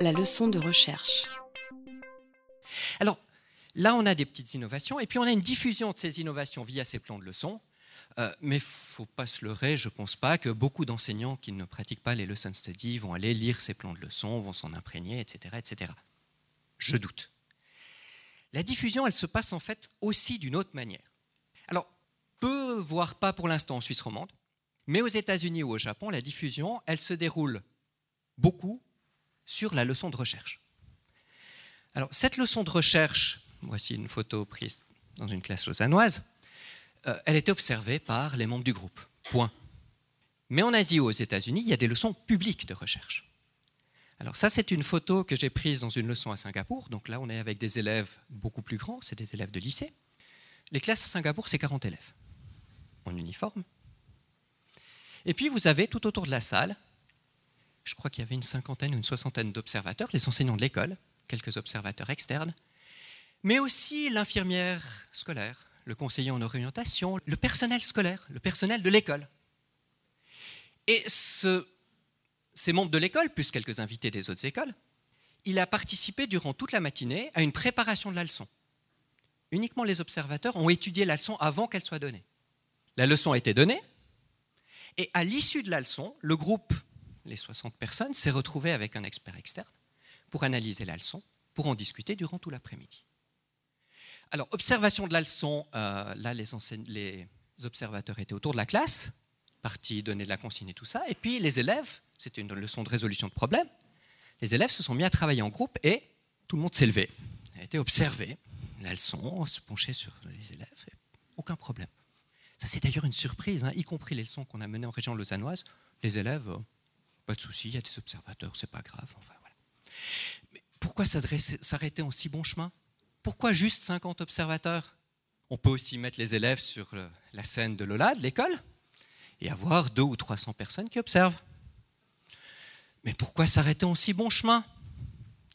la leçon de recherche. Alors, là, on a des petites innovations, et puis on a une diffusion de ces innovations via ces plans de leçons. Euh, mais il ne faut pas se leurrer, je ne pense pas que beaucoup d'enseignants qui ne pratiquent pas les lesson study vont aller lire ces plans de leçons, vont s'en imprégner, etc., etc. Je doute. La diffusion, elle se passe en fait aussi d'une autre manière. Alors, peu, voire pas pour l'instant en Suisse romande, mais aux États-Unis ou au Japon, la diffusion, elle se déroule beaucoup sur la leçon de recherche. Alors, cette leçon de recherche, voici une photo prise dans une classe lausannoise, euh, elle était observée par les membres du groupe. Point. Mais en Asie ou aux États-Unis, il y a des leçons publiques de recherche. Alors ça, c'est une photo que j'ai prise dans une leçon à Singapour. Donc là, on est avec des élèves beaucoup plus grands, c'est des élèves de lycée. Les classes à Singapour, c'est 40 élèves en uniforme. Et puis, vous avez tout autour de la salle je crois qu'il y avait une cinquantaine ou une soixantaine d'observateurs, les enseignants de l'école, quelques observateurs externes, mais aussi l'infirmière scolaire, le conseiller en orientation, le personnel scolaire, le personnel de l'école. Et ces membres de l'école, plus quelques invités des autres écoles, il a participé durant toute la matinée à une préparation de la leçon. Uniquement les observateurs ont étudié la leçon avant qu'elle soit donnée. La leçon a été donnée, et à l'issue de la leçon, le groupe les 60 personnes, s'est retrouvée avec un expert externe pour analyser la leçon, pour en discuter durant tout l'après-midi. Alors, observation de la leçon, euh, là, les, les, observateurs étaient autour de la classe, partis donner de la consigne et tout ça, et puis les élèves, c'était une leçon de résolution de problèmes, les élèves se sont mis à travailler en groupe et tout le monde s'est levé, a été observé la leçon, se pencher sur les élèves, aucun problème. Ça, c'est d'ailleurs une surprise, hein, y compris les leçons qu'on a menées en région lausannoise, les élèves euh, pas de souci, il y a des observateurs, c'est pas grave. Enfin, voilà. Mais pourquoi s'arrêter en si bon chemin? Pourquoi juste 50 observateurs? On peut aussi mettre les élèves sur la scène de Lola, de l'école, et avoir deux ou 300 personnes qui observent. Mais pourquoi s'arrêter en si bon chemin?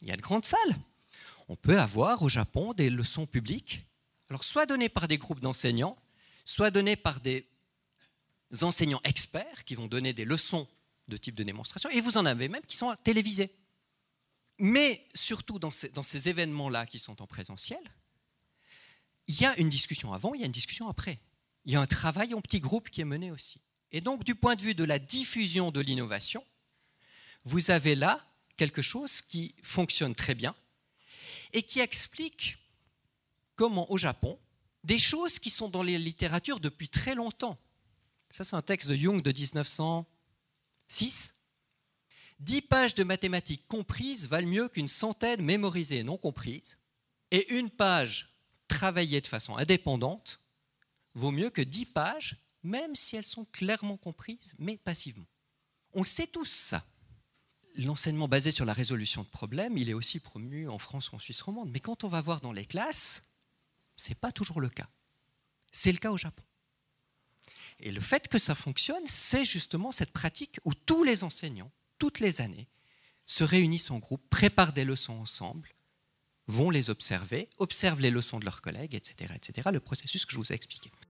Il y a de grandes salles. On peut avoir au Japon des leçons publiques, alors soit données par des groupes d'enseignants, soit données par des enseignants experts qui vont donner des leçons de type de démonstration, et vous en avez même qui sont télévisés. Mais surtout dans ces, dans ces événements-là qui sont en présentiel, il y a une discussion avant, il y a une discussion après. Il y a un travail en petit groupe qui est mené aussi. Et donc, du point de vue de la diffusion de l'innovation, vous avez là quelque chose qui fonctionne très bien et qui explique comment au Japon, des choses qui sont dans les littératures depuis très longtemps. Ça, c'est un texte de Jung de 1900. 6. 10 pages de mathématiques comprises valent mieux qu'une centaine mémorisées et non comprises. Et une page travaillée de façon indépendante vaut mieux que 10 pages, même si elles sont clairement comprises, mais passivement. On le sait tous, ça. L'enseignement basé sur la résolution de problèmes, il est aussi promu en France ou en Suisse romande. Mais quand on va voir dans les classes, ce n'est pas toujours le cas. C'est le cas au Japon. Et le fait que ça fonctionne, c'est justement cette pratique où tous les enseignants, toutes les années, se réunissent en groupe, préparent des leçons ensemble, vont les observer, observent les leçons de leurs collègues, etc., etc., le processus que je vous ai expliqué.